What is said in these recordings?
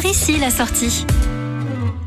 Par ici, la sortie.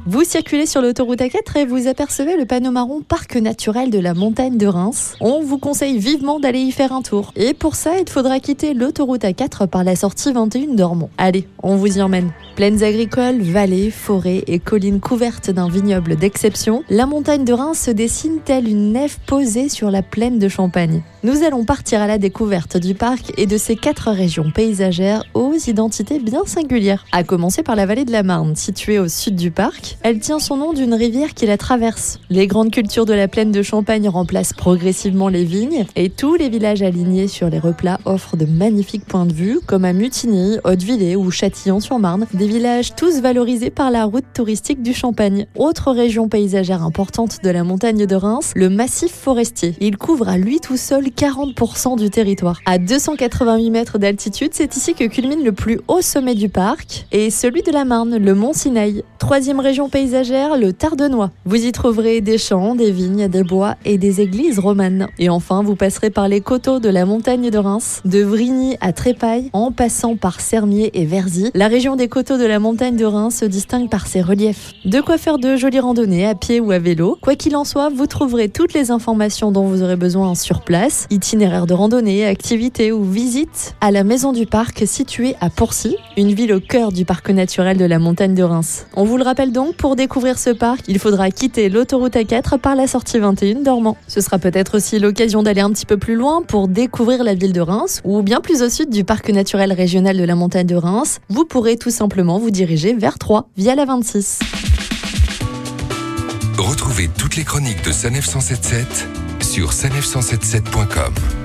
Vous circulez sur l'autoroute A4 et vous apercevez le panneau marron Parc naturel de la montagne de Reims. On vous conseille vivement d'aller y faire un tour. Et pour ça, il faudra quitter l'autoroute A4 par la sortie 21 d'Ormont. Allez, on vous y emmène. Plaines agricoles, vallées, forêts et collines couvertes d'un vignoble d'exception, la montagne de Reims se dessine telle une nef posée sur la plaine de Champagne. Nous allons partir à la découverte du parc et de ses quatre régions paysagères aux identités bien singulières. À commencer par la vallée de la Marne, située au sud du parc. Elle tient son nom d'une rivière qui la traverse. Les grandes cultures de la plaine de Champagne remplacent progressivement les vignes et tous les villages alignés sur les replats offrent de magnifiques points de vue, comme à Mutigny, Hautevillers ou Châtillon-sur-Marne, des villages tous valorisés par la route touristique du Champagne. Autre région paysagère importante de la montagne de Reims, le massif forestier. Il couvre à lui tout seul 40% du territoire. À 288 mètres d'altitude, c'est ici que culmine le plus haut sommet du parc et celui de la Marne, le mont Sinaï. Troisième région paysagère, le Tardenois. Vous y trouverez des champs, des vignes, des bois et des églises romanes. Et enfin, vous passerez par les coteaux de la montagne de Reims, de Vrigny à Trépaille, en passant par Sermier et Verzy. La région des coteaux de la montagne de Reims se distingue par ses reliefs. De quoi faire de jolies randonnées à pied ou à vélo. Quoi qu'il en soit, vous trouverez toutes les informations dont vous aurez besoin sur place itinéraire de randonnée, activités ou visites à la maison du parc située à Pourcy, une ville au cœur du parc naturel de la montagne de Reims. On vous le rappelle donc, pour découvrir ce parc, il faudra quitter l'autoroute A4 par la sortie 21 d'Ormont. Ce sera peut-être aussi l'occasion d'aller un petit peu plus loin pour découvrir la ville de Reims ou bien plus au sud du parc naturel régional de la montagne de Reims. Vous pourrez tout simplement vous diriger vers Troyes via la 26. Retrouvez toutes les chroniques de Sanef 177 sur sanef177.com.